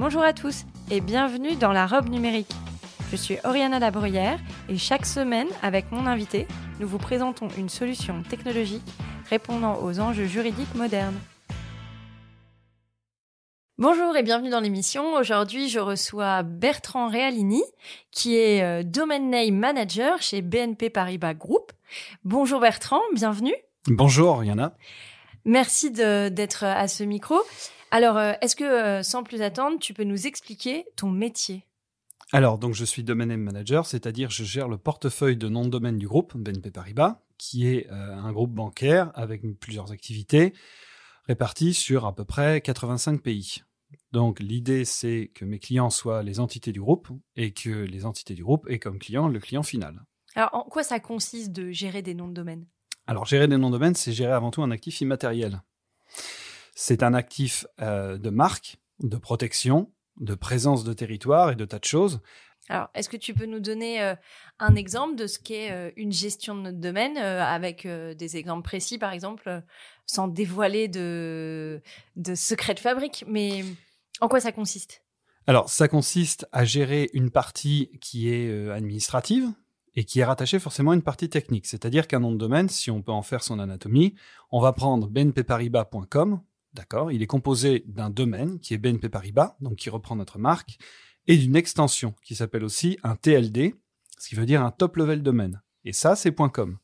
Bonjour à tous et bienvenue dans la robe numérique. Je suis Oriana Labruyère et chaque semaine, avec mon invité, nous vous présentons une solution technologique répondant aux enjeux juridiques modernes. Bonjour et bienvenue dans l'émission. Aujourd'hui, je reçois Bertrand Realini, qui est euh, Domain Name Manager chez BNP Paribas Group. Bonjour Bertrand, bienvenue. Bonjour Oriana. Merci d'être à ce micro. Alors, euh, est-ce que, euh, sans plus attendre, tu peux nous expliquer ton métier? Alors, donc, je suis domaine manager, c'est-à-dire je gère le portefeuille de nom de domaine du groupe BNP Paribas, qui est euh, un groupe bancaire avec plusieurs activités réparties sur à peu près 85 pays. Donc, l'idée, c'est que mes clients soient les entités du groupe et que les entités du groupe aient comme client le client final. Alors, en quoi ça consiste de gérer des noms de domaine? Alors, gérer des noms de domaine, c'est gérer avant tout un actif immatériel. C'est un actif euh, de marque, de protection, de présence de territoire et de tas de choses. Alors, est-ce que tu peux nous donner euh, un exemple de ce qu'est euh, une gestion de notre domaine avec des exemples précis, par exemple, sans dévoiler de, de secrets de fabrique, mais en quoi ça consiste? Alors, ça consiste à gérer une partie qui est administrative et qui est rattachée forcément à une partie technique. C'est-à-dire qu'un nom de domaine, si on peut en faire son anatomie, on va prendre bnpparibas.com D'accord Il est composé d'un domaine qui est BNP Paribas, donc qui reprend notre marque, et d'une extension qui s'appelle aussi un TLD, ce qui veut dire un top level domaine. Et ça, c'est .com.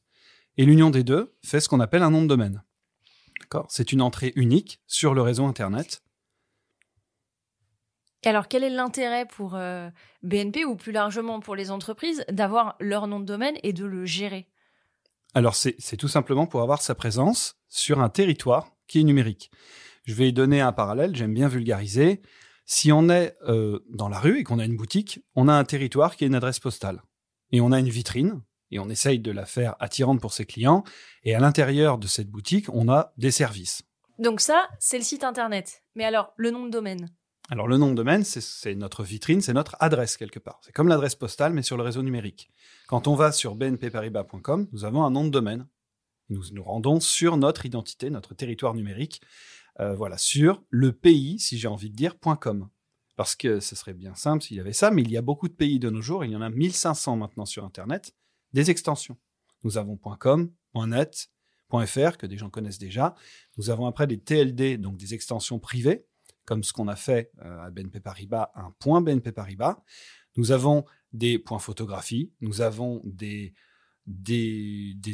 Et l'union des deux fait ce qu'on appelle un nom de domaine. C'est une entrée unique sur le réseau Internet. Alors, quel est l'intérêt pour euh, BNP ou plus largement pour les entreprises d'avoir leur nom de domaine et de le gérer? Alors, c'est tout simplement pour avoir sa présence sur un territoire qui est numérique. Je vais y donner un parallèle, j'aime bien vulgariser. Si on est euh, dans la rue et qu'on a une boutique, on a un territoire qui est une adresse postale. Et on a une vitrine, et on essaye de la faire attirante pour ses clients. Et à l'intérieur de cette boutique, on a des services. Donc ça, c'est le site internet. Mais alors, le nom de domaine? Alors le nom de domaine, c'est notre vitrine, c'est notre adresse quelque part. C'est comme l'adresse postale, mais sur le réseau numérique. Quand on va sur bnpparibas.com, nous avons un nom de domaine nous nous rendons sur notre identité, notre territoire numérique, euh, voilà, sur le pays, si j'ai envie de dire, .com. Parce que ce serait bien simple s'il y avait ça, mais il y a beaucoup de pays de nos jours, il y en a 1500 maintenant sur Internet, des extensions. Nous avons .com, .net, .fr, que des gens connaissent déjà. Nous avons après des TLD, donc des extensions privées, comme ce qu'on a fait euh, à BNP Paribas, un point BNP Paribas. Nous avons des points photographie, nous avons des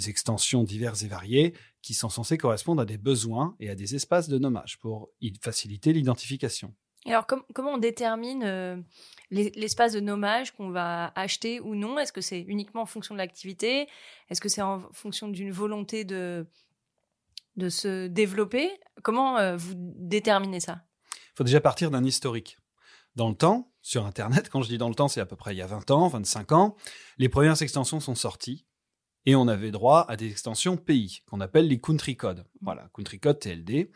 extensions diverses et variées qui sont censées correspondre à des besoins et à des espaces de nommage pour faciliter l'identification. Alors, comment on détermine euh, l'espace de nommage qu'on va acheter ou non? Est-ce que c'est uniquement en fonction de l'activité? Est-ce que c'est en fonction d'une volonté de, de se développer? Comment euh, vous déterminez ça? Il faut déjà partir d'un historique. Dans le temps, sur Internet, quand je dis dans le temps, c'est à peu près il y a 20 ans, 25 ans, les premières extensions sont sorties et on avait droit à des extensions pays qu'on appelle les country codes. Voilà, country code TLD.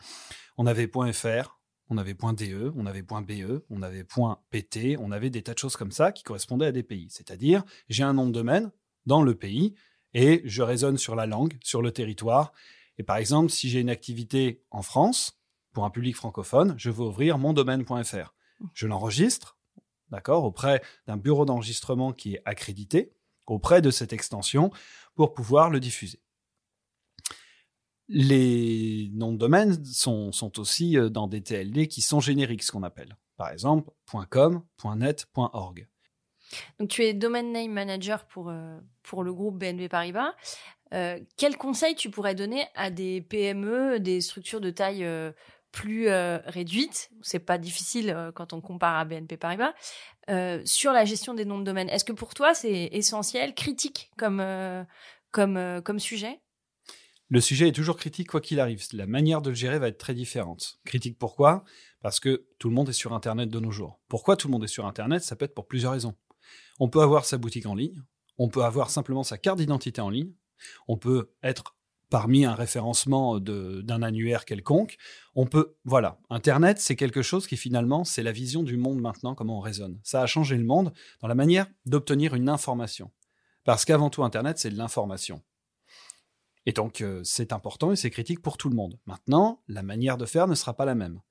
On avait .fr, on avait .de, on avait .be, on avait .pt, on avait des tas de choses comme ça qui correspondaient à des pays. C'est-à-dire, j'ai un nom de domaine dans le pays et je raisonne sur la langue, sur le territoire. Et par exemple, si j'ai une activité en France, pour un public francophone, je veux ouvrir mon domaine.fr. Je l'enregistre, d'accord, auprès d'un bureau d'enregistrement qui est accrédité auprès de cette extension pour pouvoir le diffuser. Les noms de domaine sont, aussi euh, dans des TLD qui sont génériques, ce qu'on appelle. Par exemple, .com, .net, .org. Donc tu es Domain Name Manager pour, euh, pour le groupe BNP Paribas. Euh, quel conseil tu pourrais donner à des PME, des structures de taille plus réduite C'est pas difficile quand on compare à BNP Paribas. sur la gestion des noms de domaine, est-ce que pour toi c'est essentiel, critique comme, comme, comme sujet? Le sujet est toujours critique quoi qu'il arrive. La manière de le gérer va être très différente. Critique pourquoi? Parce que tout le monde est sur Internet de nos jours. Pourquoi tout le monde est sur Internet? Ça peut être pour plusieurs raisons. On peut avoir sa boutique en ligne, on peut avoir simplement sa carte d'identité en ligne, on peut être parmi un référencement d'un annuaire quelconque. On peut, voilà, Internet, c'est quelque chose qui finalement, c'est la vision du monde maintenant, comment on raisonne. Ça a changé le monde dans la manière d'obtenir une information. Parce qu'avant tout, Internet, c'est de l'information. Et donc, euh, c'est important et c'est critique pour tout le monde. Maintenant, la manière de faire ne sera pas la même.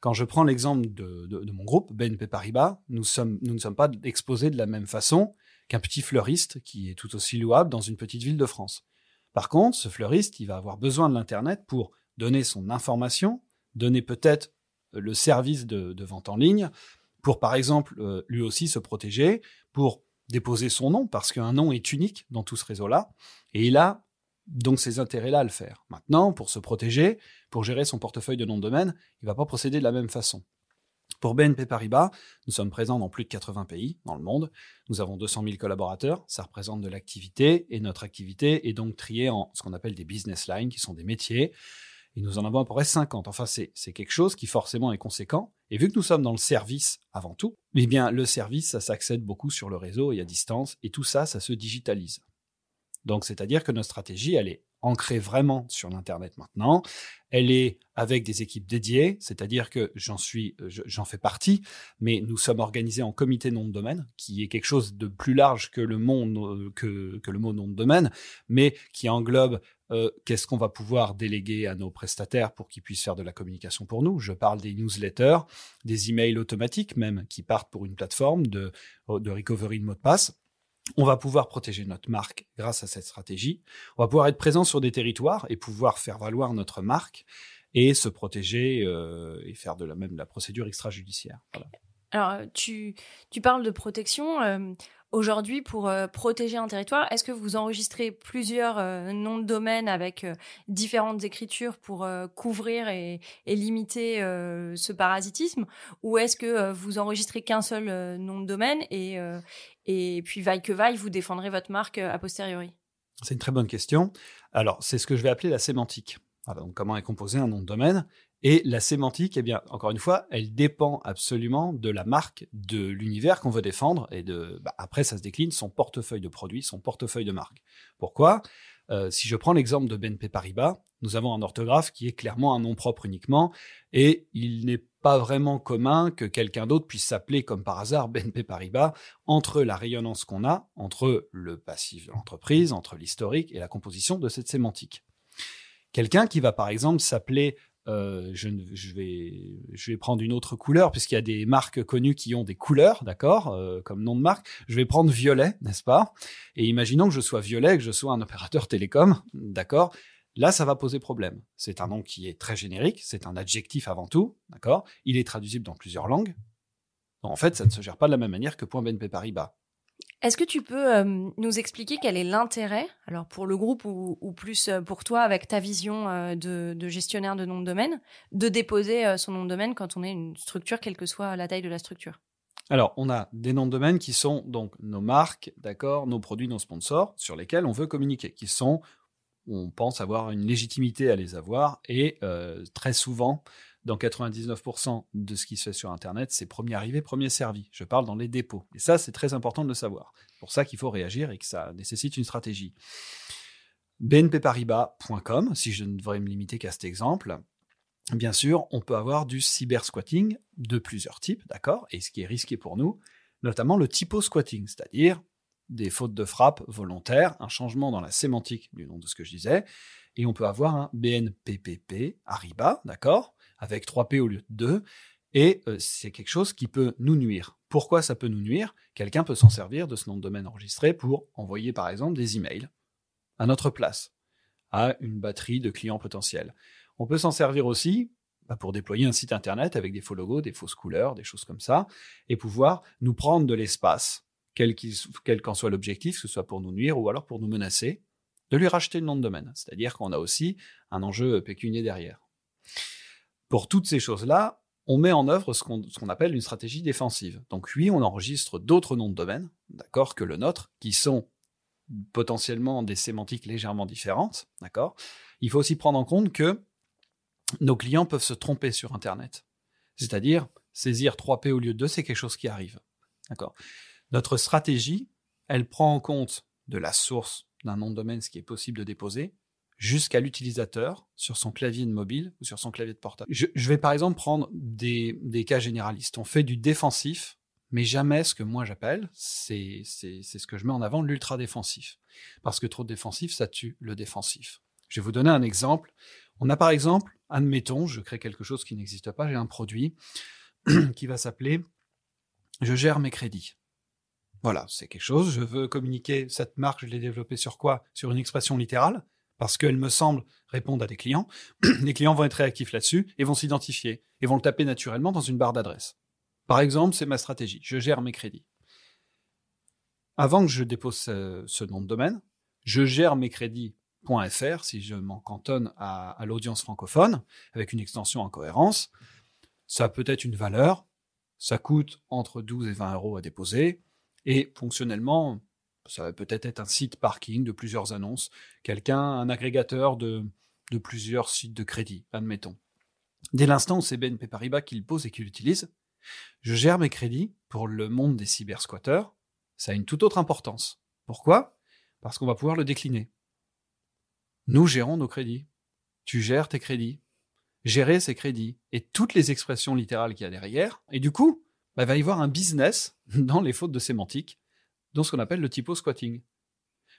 Quand je prends l'exemple de, mon groupe, BNP Paribas, nous, ne sommes pas exposés de la même façon qu'un petit fleuriste qui est tout aussi louable dans une petite ville de France. Par contre, ce fleuriste, il va avoir besoin de l'Internet pour donner son information, donner peut-être euh, le service de, vente en ligne, pour par exemple euh, lui aussi se protéger, pour déposer son nom, parce qu'un nom est unique dans tout ce réseau-là, et il a donc ces intérêts-là à le faire. Maintenant, pour se protéger, pour gérer son portefeuille de nom de domaine, il ne va pas procéder de la même façon. Pour BNP Paribas, nous sommes présents dans plus de 80 pays dans le monde. Nous avons 200 000 collaborateurs. Ça représente de l'activité et notre activité est donc triée en ce qu'on appelle des business lines, qui sont des métiers. Et nous en avons à peu près 50. Enfin, c'est quelque chose qui forcément est conséquent. Et vu que nous sommes dans le service avant tout, eh bien, le service, ça s'accède beaucoup sur le réseau et à distance. Et tout ça, ça se digitalise. Donc, c'est-à-dire que notre stratégie, elle est ancrée vraiment sur l'Internet maintenant. Elle est avec des équipes dédiées, c'est-à-dire que j'en suis, j'en fais partie, mais nous sommes organisés en comité nom de domaine, qui est quelque chose de plus large que le monde, que, que le mot nom de domaine, mais qui englobe euh, qu'est-ce qu'on va pouvoir déléguer à nos prestataires pour qu'ils puissent faire de la communication pour nous. Je parle des newsletters, des emails automatiques même qui partent pour une plateforme de, de recovery de mot de passe on va pouvoir protéger notre marque grâce à cette stratégie. On va pouvoir être présent sur des territoires et pouvoir faire valoir notre marque et se protéger euh, et faire de la même la procédure extrajudiciaire. Alors, tu, tu parles de protection. Euh, Aujourd'hui, pour euh, protéger un territoire, est-ce que vous enregistrez plusieurs euh, noms de domaine avec euh, différentes écritures pour couvrir et, limiter ce parasitisme? Ou est-ce que vous enregistrez qu'un seul nom de domaine et, et puis vaille que vaille, vous défendrez votre marque a posteriori C'est une très bonne question. Alors, c'est ce que je vais appeler la sémantique. donc, comment est composé un nom de domaine et la sémantique, eh bien, encore une fois, elle dépend absolument de la marque, de l'univers qu'on veut défendre, et de, bah, après, ça se décline son portefeuille de produits, son portefeuille de marque. Pourquoi? Euh, Si je prends l'exemple de BNP Paribas, nous avons un orthographe qui est clairement un nom propre uniquement, et il n'est pas vraiment commun que quelqu'un d'autre puisse s'appeler comme par hasard BNP Paribas entre la rayonnance qu'on a, entre le passif de l'entreprise, entre l'historique et la composition de cette sémantique. Quelqu'un qui va par exemple s'appeler euh, je, vais, je vais prendre une autre couleur, puisqu'il y a des marques connues qui ont des couleurs, d'accord, euh, comme nom de marque. Je vais prendre violet, n'est-ce pas? Et imaginons que je sois violet, que je sois un opérateur télécom, d'accord? Là, ça va poser problème. C'est un nom qui est très générique, c'est un adjectif avant tout, d'accord? Il est traduisible dans plusieurs langues. en fait, ça ne se gère pas de la même manière que .bnp Paribas. Est-ce que tu peux euh, nous expliquer quel est l'intérêt, alors pour le groupe ou, plus euh, pour toi, avec ta vision euh, de, gestionnaire de nom de domaine, de déposer son nom de domaine quand on est une structure, quelle que soit la taille de la structure? Alors, on a des noms de domaine qui sont donc nos marques, d'accord, nos produits, nos sponsors, sur lesquels on veut communiquer, qui sont, on pense avoir une légitimité à les avoir, et très souvent, dans 99% de ce qui se fait sur Internet, c'est premier arrivé, premier servi. Je parle dans les dépôts. Et ça, c'est très important de le savoir. C'est pour ça qu'il faut réagir et que ça nécessite une stratégie. BNPParibas.com, si je ne devrais me limiter qu'à cet exemple, bien sûr, on peut avoir du cyber-squatting de plusieurs types, d'accord? Et ce qui est risqué pour nous, notamment le typo-squatting, c'est-à-dire des fautes de frappe volontaires, un changement dans la sémantique du nom de ce que je disais, et on peut avoir un BNPPP, Ariba, d'accord avec 3P au lieu de 2, et euh, c'est quelque chose qui peut nous nuire. Pourquoi ça peut nous nuire? Quelqu'un peut s'en servir de ce nom de domaine enregistré pour envoyer par exemple des emails à notre place, à une batterie de clients potentiels. On peut s'en servir aussi bah, pour déployer un site internet avec des faux logos, des fausses couleurs, des choses comme ça, et pouvoir nous prendre de l'espace, quel qu'en soit l'objectif, que ce soit pour nous nuire ou alors pour nous menacer, de lui racheter le nom de domaine. C'est-à-dire qu'on a aussi un enjeu pécunier derrière. Pour toutes ces choses-là, on met en œuvre ce qu'on appelle une stratégie défensive. Donc oui, on enregistre d'autres noms de domaine, d'accord, que le nôtre, qui sont potentiellement des sémantiques légèrement différentes, d'accord Il faut aussi prendre en compte que nos clients peuvent se tromper sur Internet. C'est-à-dire, saisir 3P au lieu de 2, c'est quelque chose qui arrive. D'accord Notre stratégie, elle prend en compte de la source d'un nom de domaine, ce qui est possible de déposer, jusqu'à l'utilisateur sur son clavier de mobile ou sur son clavier de portable. Je, vais par exemple prendre des, cas généralistes. On fait du défensif, mais jamais ce que moi j'appelle, c'est ce que je mets en avant, l'ultra défensif. Parce que trop de défensif, ça tue le défensif. Je vais vous donner un exemple. On a par exemple, admettons, je crée quelque chose qui n'existe pas, j'ai un produit qui va s'appeler Je gère mes crédits. Voilà, c'est quelque chose, je veux communiquer cette marque, je l'ai développée sur quoi? Sur une expression littérale, parce qu'elle me semble répondre à des clients. les clients vont être réactifs là-dessus et vont s'identifier et vont le taper naturellement dans une barre d'adresse. Par exemple, c'est ma stratégie, je gère mes crédits. Avant que je dépose ce, nom de domaine, je gère mes crédits.fr, si je m'en cantonne à, l'audience francophone, avec une extension en cohérence. Ça peut être une valeur, ça coûte entre 12 et 20 euros à déposer, et fonctionnellement, ça va peut-être être un site parking de plusieurs annonces, quelqu'un, un agrégateur de, de plusieurs sites de crédit, admettons. Dès l'instant où c'est BNP Paribas qui le pose et qui l'utilise, je gère mes crédits pour le monde des cybersquatteurs. Ça a une toute autre importance. Pourquoi? Parce qu'on va pouvoir le décliner. Nous gérons nos crédits. Tu gères tes crédits. Gérer ces crédits et toutes les expressions littérales qu'il y a derrière. Et du coup, bah, va y avoir un business dans les fautes de sémantique, dans ce qu'on appelle le typo squatting.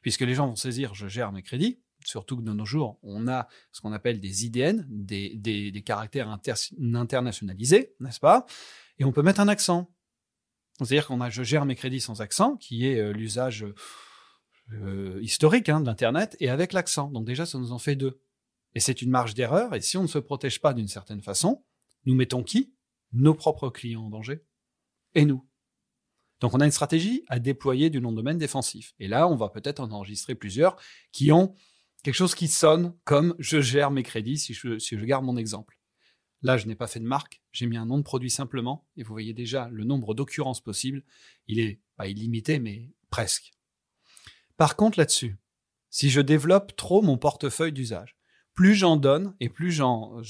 Puisque les gens vont saisir je gère mes crédits, surtout que de nos jours, on a ce qu'on appelle des IDN, des, des, caractères internationalisés, n'est-ce pas? Et on peut mettre un accent. C'est-à-dire qu'on a je gère mes crédits sans accent, qui est euh, l'usage euh, historique hein, de et avec l'accent. Donc déjà, ça nous en fait deux. Et c'est une marge d'erreur, et si on ne se protège pas d'une certaine façon, nous mettons qui? Nos propres clients en danger et nous. Donc on a une stratégie à déployer du nom de domaine défensif. Et là, on va peut-être en enregistrer plusieurs qui ont quelque chose qui sonne comme je gère mes crédits si je, si je garde mon exemple. Là, je n'ai pas fait de marque, j'ai mis un nom de produit simplement, et vous voyez déjà le nombre d'occurrences possibles. Il est pas illimité, mais presque. Par contre, là-dessus, si je développe trop mon portefeuille d'usage, plus j'en donne et plus j'en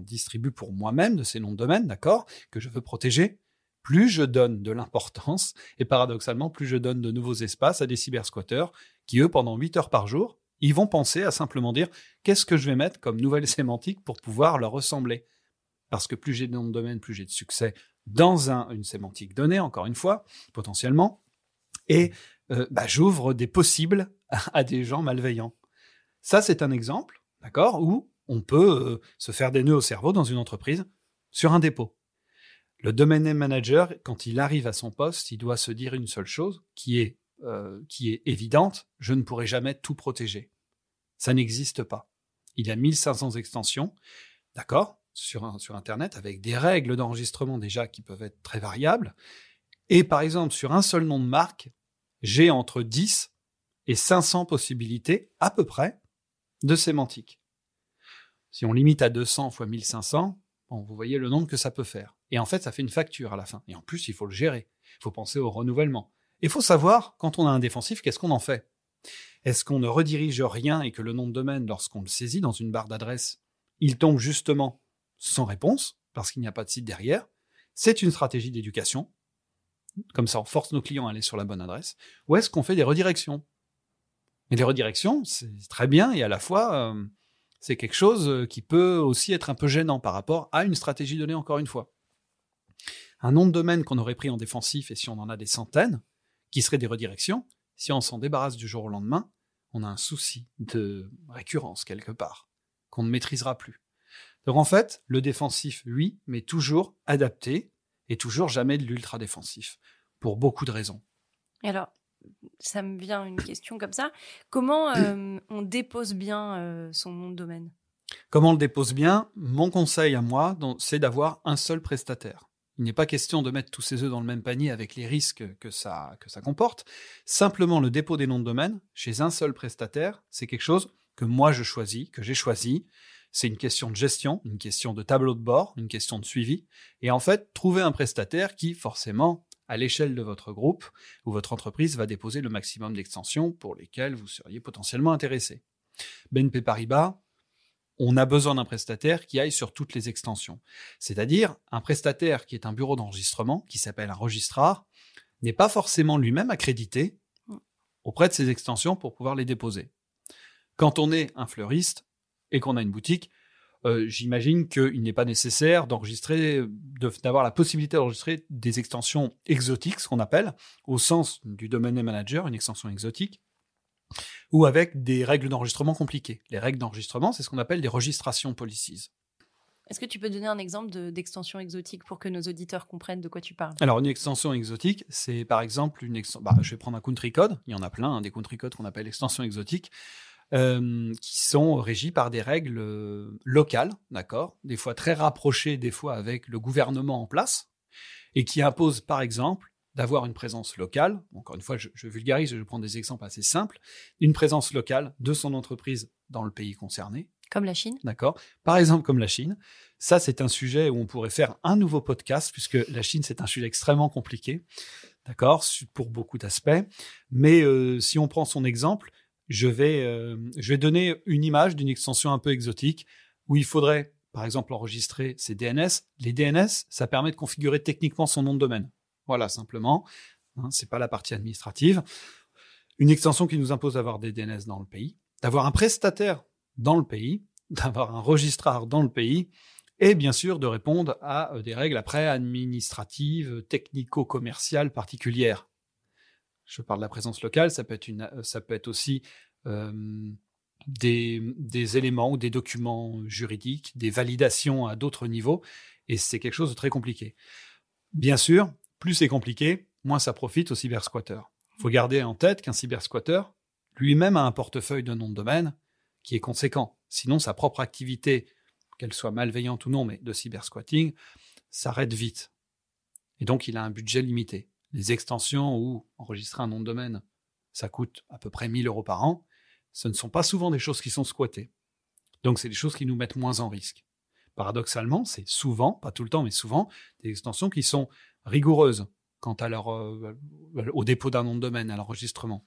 distribue pour moi-même de ces noms de domaine, d'accord, que je veux protéger, plus je donne de l'importance, et paradoxalement, plus je donne de nouveaux espaces à des cybersquatteurs qui, eux, pendant 8 heures par jour, ils vont penser à simplement dire qu'est-ce que je vais mettre comme nouvelle sémantique pour pouvoir leur ressembler? Parce que plus j'ai de noms de domaine, plus j'ai de succès dans une sémantique donnée, encore une fois, potentiellement, et euh, bah, j'ouvre des possibles à, des gens malveillants. Ça, c'est un exemple, d'accord, où on peut euh, se faire des nœuds au cerveau dans une entreprise sur un dépôt. Le domaine name manager, quand il arrive à son poste, il doit se dire une seule chose qui est, euh, évidente, je ne pourrai jamais tout protéger. Ça n'existe pas. Il a 1500 extensions, d'accord, sur, sur Internet, avec des règles d'enregistrement déjà qui peuvent être très variables. Et par exemple, sur un seul nom de marque, j'ai entre 10 et 500 possibilités, à peu près, de sémantique. Si on limite à 200 fois 1500, vous voyez le nombre que ça peut faire. Et en fait, ça fait une facture à la fin. Et en plus, il faut le gérer. Il faut penser au renouvellement. Il faut savoir, quand on a un défensif, qu'est-ce qu'on en fait? Est-ce qu'on ne redirige rien et que le nom de domaine, lorsqu'on le saisit dans une barre d'adresse, il tombe justement sans réponse, parce qu'il n'y a pas de site derrière? C'est une stratégie d'éducation. Comme ça, on force nos clients à aller sur la bonne adresse. Ou est-ce qu'on fait des redirections? Et les redirections, c'est très bien et à la fois... Euh, c'est quelque chose euh, qui peut aussi être un peu gênant par rapport à une stratégie donnée encore une fois. Un nom de domaine qu'on aurait pris en défensif, et si on en a des centaines, qui seraient des redirections, si on s'en débarrasse du jour au lendemain, on a un souci de récurrence quelque part, qu'on ne maîtrisera plus. Donc en fait, le défensif, lui, mais toujours adapté, et toujours jamais de l'ultra défensif, pour beaucoup de raisons. Alors, ça me vient une question comme ça. Comment euh, on dépose bien euh, son nom de domaine? Comment on le dépose bien? Mon conseil à moi, c'est d'avoir un seul prestataire. Il n'est pas question de mettre tous ses œufs dans le même panier avec les risques que ça, que ça comporte. Simplement, le dépôt des noms de domaine chez un seul prestataire, c'est quelque chose que moi je choisis, que j'ai choisi. C'est une question de gestion, une question de tableau de bord, une question de suivi. Et en fait, trouver un prestataire qui, forcément, à l'échelle de votre groupe où votre entreprise va déposer le maximum d'extensions pour lesquelles vous seriez potentiellement intéressé. BNP Paribas, on a besoin d'un prestataire qui aille sur toutes les extensions. C'est-à-dire un prestataire qui est un bureau d'enregistrement, qui s'appelle un registrar, n'est pas forcément lui-même accrédité auprès de ces extensions pour pouvoir les déposer. Quand on est un fleuriste et qu'on a une boutique, euh, j'imagine qu'il n'est pas nécessaire d'enregistrer, d'avoir la possibilité d'enregistrer des extensions exotiques, ce qu'on appelle, au sens du domaine manager, une extension exotique, ou avec des règles d'enregistrement compliquées. Les règles d'enregistrement, c'est ce qu'on appelle des registrations policies. Est-ce que tu peux donner un exemple d'extension exotique pour que nos auditeurs comprennent de quoi tu parles? Alors, une extension exotique, c'est par exemple une extension. Bah, je vais prendre un country code. Il y en a plein, hein, des country codes qu'on appelle extensions exotiques. Euh, qui sont régis par des règles euh, locales, d'accord, des fois très rapprochées, des fois avec le gouvernement en place, et qui imposent par exemple d'avoir une présence locale. Encore une fois, je, je, vulgarise, je prends des exemples assez simples. Une présence locale de son entreprise dans le pays concerné. Comme la Chine. D'accord. Par exemple, comme la Chine. Ça, c'est un sujet où on pourrait faire un nouveau podcast, puisque la Chine, c'est un sujet extrêmement compliqué. D'accord. Pour beaucoup d'aspects. Mais euh, si on prend son exemple, je vais, euh, je vais donner une image d'une extension un peu exotique où il faudrait, par exemple, enregistrer ses DNS. Les DNS, ça permet de configurer techniquement son nom de domaine. Voilà, simplement. Hein, c'est pas la partie administrative. Une extension qui nous impose d'avoir des DNS dans le pays, d'avoir un prestataire dans le pays, d'avoir un registrar dans le pays, et bien sûr de répondre à euh, des règles après administratives, technico-commerciales particulières. Je parle de la présence locale, ça peut être, euh, aussi euh, des, des, éléments ou des documents juridiques, des validations à d'autres niveaux, et c'est quelque chose de très compliqué. Bien sûr, plus c'est compliqué, moins ça profite aux cybersquatteurs. Il faut garder en tête qu'un cybersquatteur lui-même a un portefeuille de nom de domaine qui est conséquent. Sinon, sa propre activité, qu'elle soit malveillante ou non, mais de cybersquatting, s'arrête vite. Et donc, il a un budget limité. Les extensions ou enregistrer un nom de domaine, ça coûte à peu près 1000 euros par an. Ce ne sont pas souvent des choses qui sont squattées. Donc, c'est des choses qui nous mettent moins en risque. Paradoxalement, c'est souvent, pas tout le temps, mais souvent, des extensions qui sont rigoureuses quant à leur, euh, au dépôt d'un nom de domaine, à l'enregistrement.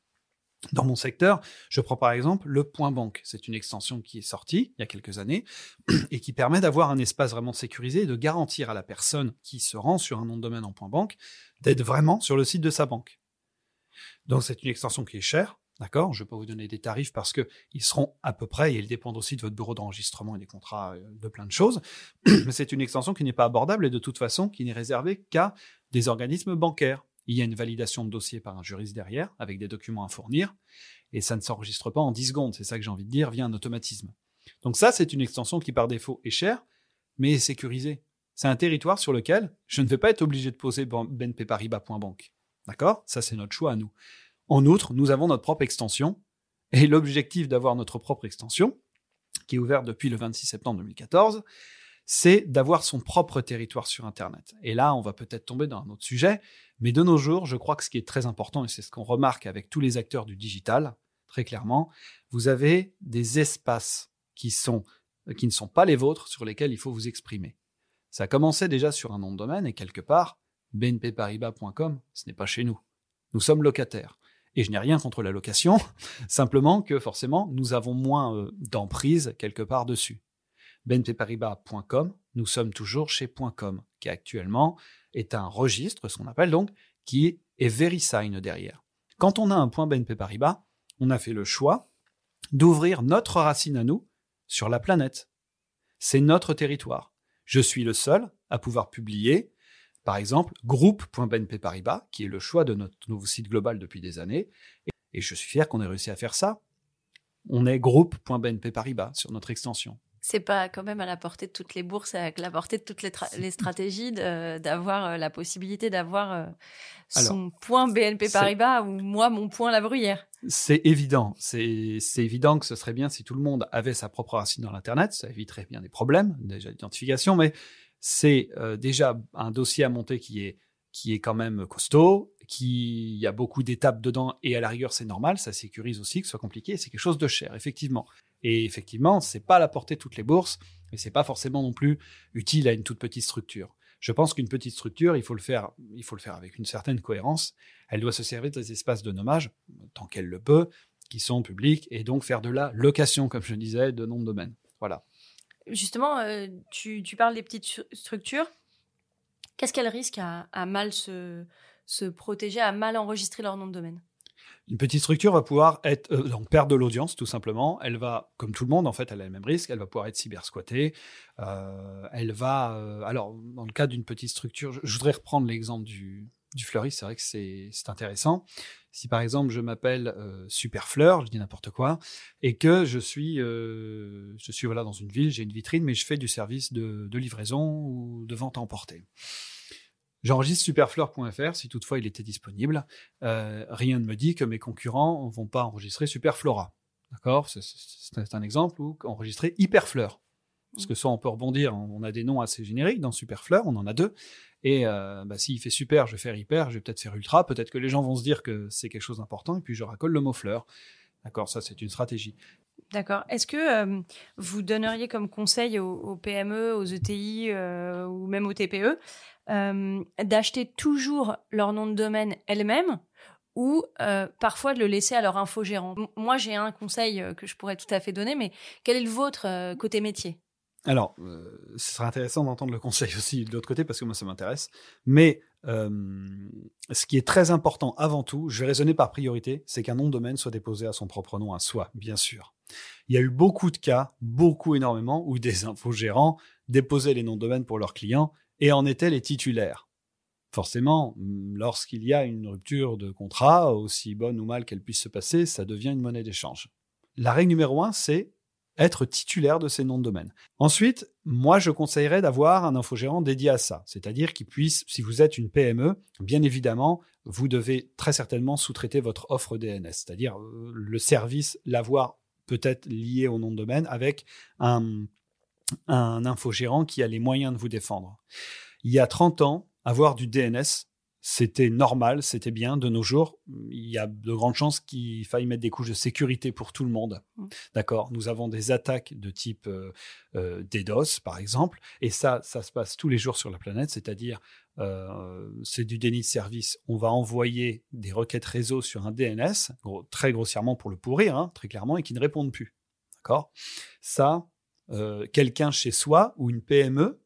Dans mon secteur, je prends par exemple le point banque. C'est une extension qui est sortie il y a quelques années et qui permet d'avoir un espace vraiment sécurisé et de garantir à la personne qui se rend sur un nom de domaine en point banque d'être vraiment sur le site de sa banque. Donc c'est une extension qui est chère, D'accord Je ne vais pas vous donner des tarifs parce qu'ils seront à peu près, et ils dépendent aussi de votre bureau d'enregistrement et des contrats euh, de plein de choses. Mais c'est une extension qui n'est pas abordable et de toute façon qui n'est réservée qu'à des organismes bancaires. Il y a une validation de dossier par un juriste derrière, avec des documents à fournir, et ça ne s'enregistre pas en 10 secondes. C'est ça que j'ai envie de dire, via un automatisme. Donc ça, c'est une extension qui par défaut est chère, mais est sécurisée. C'est un territoire sur lequel je ne vais pas être obligé de poser BNP. D'accord? Ça, c'est notre choix à nous. En outre, nous avons notre propre extension, et l'objectif d'avoir notre propre extension, qui est ouverte depuis le 26 septembre 2014, c'est d'avoir son propre territoire sur Internet. Et là, on va peut-être tomber dans un autre sujet, mais de nos jours, je crois que ce qui est très important, et c'est ce qu'on remarque avec tous les acteurs du digital, très clairement, vous avez des espaces qui, sont, qui ne sont pas les vôtres sur lesquels il faut vous exprimer. Ça commençait déjà sur un nom de domaine, et quelque part, bnpparibas.com, ce n'est pas chez nous. Nous sommes locataires. Et je n'ai rien contre la location, simplement que forcément, nous avons moins euh, d'emprise quelque part dessus. BNPParibas.com, nous sommes toujours chez .com, qui actuellement est un registre, ce qu'on appelle donc, qui est VeriSign derrière. Quand on a un point BNP Paribas, on a fait le choix d'ouvrir notre racine à nous sur la planète. C'est notre territoire. Je suis le seul à pouvoir publier par exemple, groupe.bnp Paribas, qui est le choix de notre nouveau site global depuis des années. Et je suis fier qu'on ait réussi à faire ça. On est groupe.bnp Paribas sur notre extension. C'est pas quand même à la portée de toutes les bourses, à la portée de toutes les, stratégies, d'avoir euh, la possibilité d'avoir euh, son point BNP Paribas ou moi mon point La Bruyère. C'est évident. C'est évident que ce serait bien si tout le monde avait sa propre racine dans l'Internet. Ça éviterait bien des problèmes, déjà d'identification, mais c'est euh, déjà un dossier à monter qui est, qui est quand même costaud, qui y a beaucoup d'étapes dedans et à la rigueur c'est normal, ça sécurise aussi que ce soit compliqué, c'est quelque chose de cher effectivement. Et effectivement, c'est pas à la portée de toutes les bourses, mais c'est pas forcément non plus utile à une toute petite structure. Je pense qu'une petite structure, il faut le faire, il faut le faire avec une certaine cohérence. Elle doit se servir des espaces de nommage tant qu'elle le peut, qui sont publics, et donc faire de la location, comme je disais, de nom de domaine. Voilà. Justement, euh, tu, parles des petites structures. Qu'est-ce qu'elles risquent à, mal se, protéger, à mal enregistrer leur nom de domaine? Une petite structure va pouvoir être euh, perdre de l'audience tout simplement. Elle va, comme tout le monde en fait, elle a le même risque. Elle va pouvoir être cyber squattée. Euh, elle va, euh, alors dans le cas d'une petite structure, je, voudrais reprendre l'exemple du, du fleuriste. C'est vrai que c'est intéressant. Si par exemple je m'appelle Superfleur, je dis n'importe quoi, et que je suis, voilà dans une ville, j'ai une vitrine, mais je fais du service de, livraison ou de vente à emporter. J'enregistre superfleur.fr si toutefois il était disponible. Euh, rien ne me dit que mes concurrents ne vont pas enregistrer Superflora. D'accord? C'est un exemple où enregistrer Hyperfleur. Parce que soit on peut rebondir, on a des noms assez génériques dans Superfleur, on en a deux. Et euh, bah, s'il fait super, je vais faire hyper, je vais peut-être faire ultra. Peut-être que les gens vont se dire que c'est quelque chose d'important et puis je racole le mot fleur. D'accord, ça c'est une stratégie. D'accord. Est-ce que euh, vous donneriez comme conseil aux, PME, aux ETI ou même aux TPE euh, d'acheter toujours leur nom de domaine elles-mêmes ou euh, parfois de le laisser à leur infogérant? Moi, j'ai un conseil euh, que je pourrais tout à fait donner, mais quel est le vôtre côté métier? Alors, ce sera intéressant d'entendre le conseil aussi de l'autre côté parce que moi, ça m'intéresse. Mais ce qui est très important avant tout, je vais raisonner par priorité, c'est qu'un nom de domaine soit déposé à son propre nom, à soi, bien sûr. Il y a eu beaucoup de cas, beaucoup énormément, où des infogérants déposaient les noms de domaine pour leurs clients et en étaient les titulaires. Forcément, lorsqu'il y a une rupture de contrat, aussi bonne ou mal qu'elle puisse se passer, ça devient une monnaie d'échange. La règle numéro un, c'est être titulaire de ces noms de domaine. Ensuite, moi, je conseillerais d'avoir un infogérant dédié à ça, c'est-à-dire qu'il puisse, si vous êtes une PME, bien évidemment, vous devez très certainement sous-traiter votre offre DNS, c'est-à-dire euh, le service, l'avoir peut-être lié au nom de domaine avec un, un infogérant qui a les moyens de vous défendre. Il y a 30 ans, avoir du DNS, c'était normal, c'était bien. De nos jours, il y a de grandes chances qu'il faille mettre des couches de sécurité pour tout le monde. Mmh. D'accord Nous avons des attaques de type euh, euh, DDoS, par exemple, et ça, ça se passe tous les jours sur la planète, c'est-à-dire euh, c'est du déni de service. On va envoyer des requêtes réseau sur un DNS, très grossièrement pour le pourrir, hein, très clairement, et qui ne répondent plus. D'accord? Ça, quelqu'un chez soi ou une PME,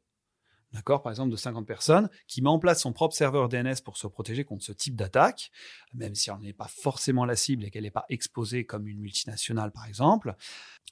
d'accord, par exemple de 50 personnes, qui met en place son propre serveur DNS pour se protéger contre ce type d'attaque, même si on n'est pas forcément la cible et qu'elle n'est pas exposée comme une multinationale, par exemple,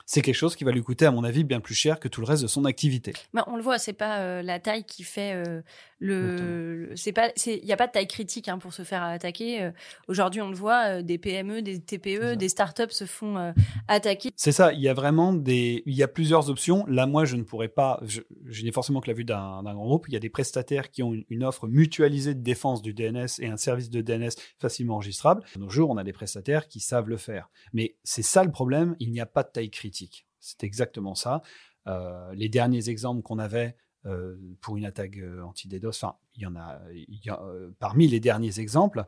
c'est quelque chose qui va lui coûter, à mon avis, bien plus cher que tout le reste de son activité. Bah, on le voit, c'est pas euh, la taille qui fait euh, le. C'est pas, il n'y a pas de taille critique hein, pour se faire attaquer. Euh, aujourd'hui, on le voit, des PME, des TPE, des startups se font attaquer. C'est ça. Il y a vraiment des, il y a plusieurs options. Là, moi, je ne pourrais pas. Je, n'ai forcément que la vue d'un grand groupe. Il y a des prestataires qui ont une, une, offre mutualisée de défense du DNS et un service de DNS facilement enregistrable. De nos jours, on a des prestataires qui savent le faire. Mais c'est ça le problème. Il n'y a pas de taille critique c'est exactement ça. Euh, les derniers exemples qu'on avait euh, pour une attaque euh, anti-DDoS, enfin, il y en a, parmi les derniers exemples,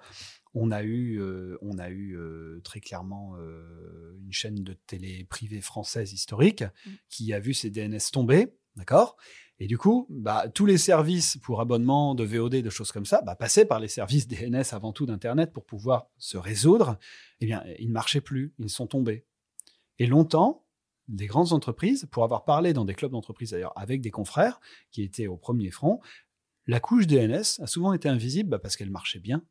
on a eu, on a eu très clairement une chaîne de télé privée française historique mmh. qui a vu ses DNS tomber, d'accord? Et du coup, bah, tous les services pour abonnement de VOD, de choses comme ça, bah, passaient par les services DNS avant tout d'Internet pour pouvoir se résoudre. Eh bien, ils ne marchaient plus, ils sont tombés. Et longtemps, des grandes entreprises, pour avoir parlé dans des clubs d'entreprise d'ailleurs avec des confrères qui étaient au premier front, la couche DNS a souvent été invisible bah, parce qu'elle marchait bien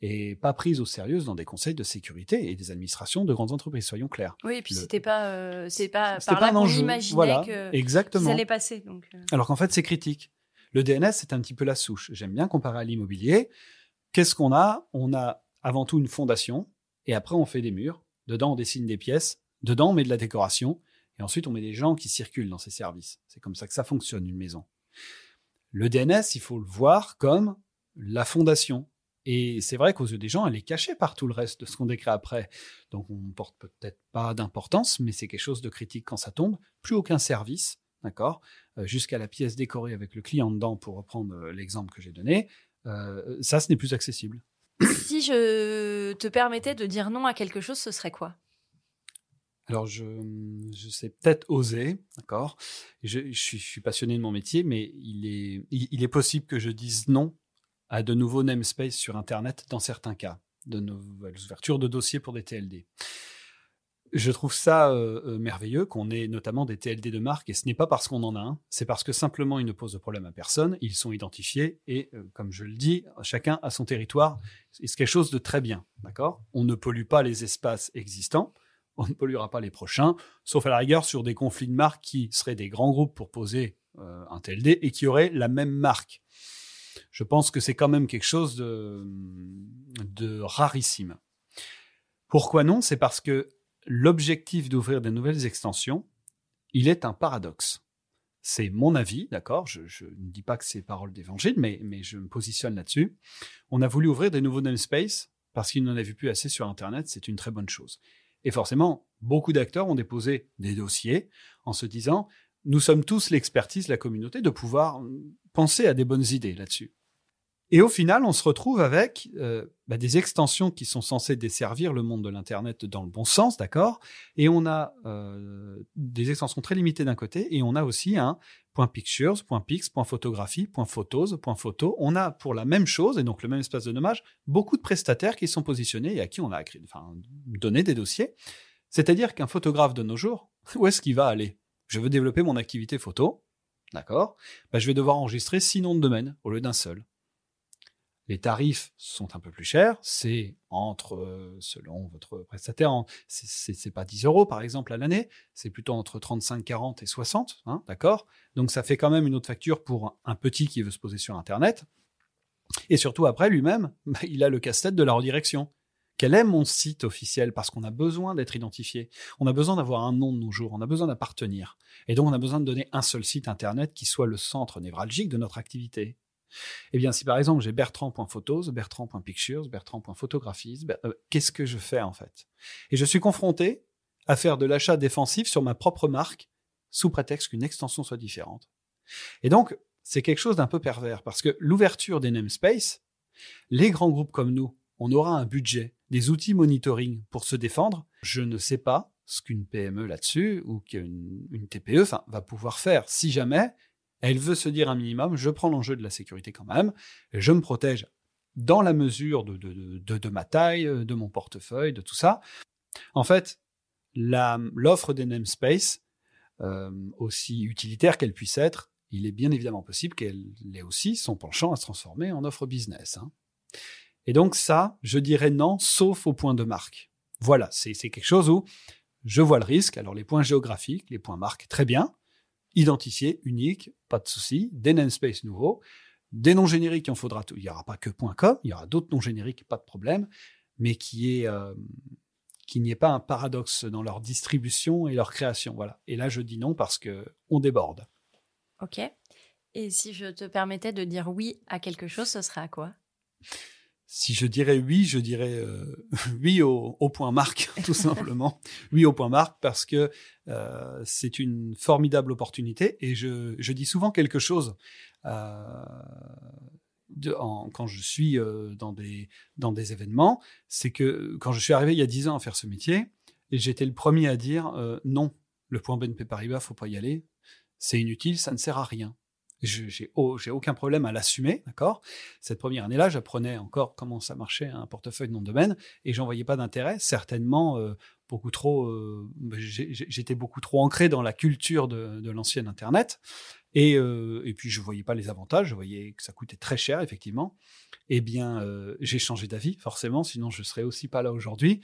et pas prise au sérieux dans des conseils de sécurité et des administrations de grandes entreprises, soyons clairs. Oui, et puis c'était pas, euh, c'est pas par là qu'on imaginait voilà, que exactement. ça allait passer. Donc, euh. Alors qu'en fait, c'est critique. Le DNS, c'est un petit peu la souche. J'aime bien comparer à l'immobilier. Qu'est-ce qu'on a? On a avant tout une fondation et après on fait des murs. Dedans, on dessine des pièces. Dedans, on met de la décoration et ensuite, on met des gens qui circulent dans ces services. C'est comme ça que ça fonctionne, une maison. Le DNS, il faut le voir comme la fondation. Et c'est vrai qu'aux yeux des gens, elle est cachée par tout le reste de ce qu'on décrit après. Donc on ne porte peut-être pas d'importance, mais c'est quelque chose de critique quand ça tombe. Plus aucun service, d'accord euh, Jusqu'à la pièce décorée avec le client dedans, pour reprendre euh, l'exemple que j'ai donné. Euh, ça, ce n'est plus accessible. Si je te permettais de dire non à quelque chose, ce serait quoi? Alors, je, je sais peut-être oser, d'accord? Je, suis, passionné de mon métier, mais il est, il, est possible que je dise non à de nouveaux namespaces sur Internet dans certains cas, de nouvelles ouvertures de dossiers pour des TLD. Je trouve ça euh, euh, merveilleux qu'on ait notamment des TLD de marque, et ce n'est pas parce qu'on en a un, c'est parce que simplement ils ne posent de problème à personne, ils sont identifiés, et euh, comme je le dis, chacun a son territoire, c'est quelque chose de très bien, d'accord? On ne pollue pas les espaces existants, on ne polluera pas les prochains, sauf à la rigueur sur des conflits de marques qui seraient des grands groupes pour poser euh, un TLD et qui auraient la même marque. Je pense que c'est quand même quelque chose de, de rarissime. Pourquoi non? C'est parce que l'objectif d'ouvrir des nouvelles extensions, il est un paradoxe. C'est mon avis, d'accord? Je, ne dis pas que c'est parole d'évangile, mais, mais je me positionne là-dessus. On a voulu ouvrir des nouveaux namespaces parce qu'il n'en avait plus assez sur Internet, c'est une très bonne chose. Et forcément, beaucoup d'acteurs ont déposé des dossiers en se disant, nous sommes tous l'expertise la communauté de pouvoir penser à des bonnes idées là-dessus. Et au final, on se retrouve avec euh, bah, des extensions qui sont censées desservir le monde de l'Internet dans le bon sens, d'accord? Et on a euh, des extensions très limitées d'un côté, et on a aussi un point .pictures, point .pix, point .photographie, point .photos, point .photo. On a pour la même chose, et donc le même espace de nommage, beaucoup de prestataires qui sont positionnés et à qui on a enfin, donné des dossiers. C'est-à-dire qu'un photographe de nos jours, où est-ce qu'il va aller? Je veux développer mon activité photo, d'accord? Bah, Je vais devoir enregistrer six noms de domaine au lieu d'un seul. Les tarifs sont un peu plus chers. C'est entre, euh, selon votre prestataire, c'est pas 10 euros par exemple à l'année. C'est plutôt entre 35, 40 et 60. Hein, D'accord? Donc ça fait quand même une autre facture pour un petit qui veut se poser sur Internet. Et surtout après, lui-même, bah, il a le casse-tête de la redirection. Quel est mon site officiel? Parce qu'on a besoin d'être identifié. On a besoin d'avoir un nom de nos jours. On a besoin d'appartenir. Et donc, on a besoin de donner un seul site Internet qui soit le centre névralgique de notre activité. Eh bien, si par exemple j'ai bertrand.photos, bertrand.pictures, bertrand.photographies, euh, qu'est-ce que je fais en fait? Et je suis confronté à faire de l'achat défensif sur ma propre marque sous prétexte qu'une extension soit différente. Et donc, c'est quelque chose d'un peu pervers parce que l'ouverture des namespaces, les grands groupes comme nous, on aura un budget, des outils monitoring pour se défendre. Je ne sais pas ce qu'une PME là-dessus ou qu'une une TPE va pouvoir faire si jamais elle veut se dire un minimum, je prends l'enjeu de la sécurité quand même, je me protège dans la mesure de, de, ma taille, de mon portefeuille, de tout ça. En fait, l'offre des namespaces, euh, aussi utilitaire qu'elle puisse être, il est bien évidemment possible qu'elle ait aussi son penchant à se transformer en offre business. Hein. Et donc ça, je dirais non, sauf au point de marque. Voilà, c'est quelque chose où je vois le risque. Alors les points géographiques, les points marques, très bien identifié, unique, pas de souci, des namespaces nouveaux, des noms génériques, il en faudra tout. Il n'y aura pas que .com, il y aura d'autres noms génériques, pas de problème, mais qui qu'il n'y ait pas un paradoxe dans leur distribution et leur création. Voilà. Et là, je dis non parce que on déborde. Ok. Et si je te permettais de dire oui à quelque chose, ce serait à quoi? Si je dirais oui, je dirais euh, oui au, point marque, tout simplement. oui au point marque parce que euh, c'est une formidable opportunité et je, je, dis souvent quelque chose euh, de, en, quand je suis euh, dans, des, dans des événements, c'est que quand je suis arrivé il y a dix ans à faire ce métier, j'étais le premier à dire euh, non, le point BNP Paribas, faut pas y aller, c'est inutile, ça ne sert à rien j'ai aucun problème à l'assumer, d'accord? Cette première année-là, j'apprenais encore comment ça marchait un portefeuille de nom de domaine et j'en voyais pas d'intérêt. Certainement, euh, beaucoup trop, euh, bah, j'étais beaucoup trop ancré dans la culture de, de l'ancienne Internet et, euh, et, puis je voyais pas les avantages. Je voyais que ça coûtait très cher, effectivement. Eh bien, j'ai changé d'avis, forcément, sinon je serais aussi pas là aujourd'hui.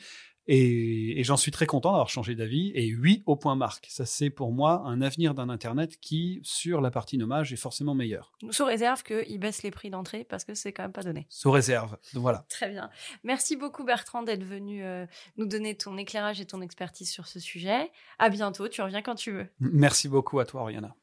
Et, j'en suis très content d'avoir changé d'avis. Et oui, au point marque. Ça, c'est pour moi un avenir d'un Internet qui, sur la partie nommage, est forcément meilleur. Sous réserve qu'ils baissent les prix d'entrée parce que c'est quand même pas donné. Sous réserve. Voilà. Très bien. Merci beaucoup, Bertrand, d'être venu euh, nous donner ton éclairage et ton expertise sur ce sujet. À bientôt. Tu reviens quand tu veux. Merci beaucoup à toi, Oriana.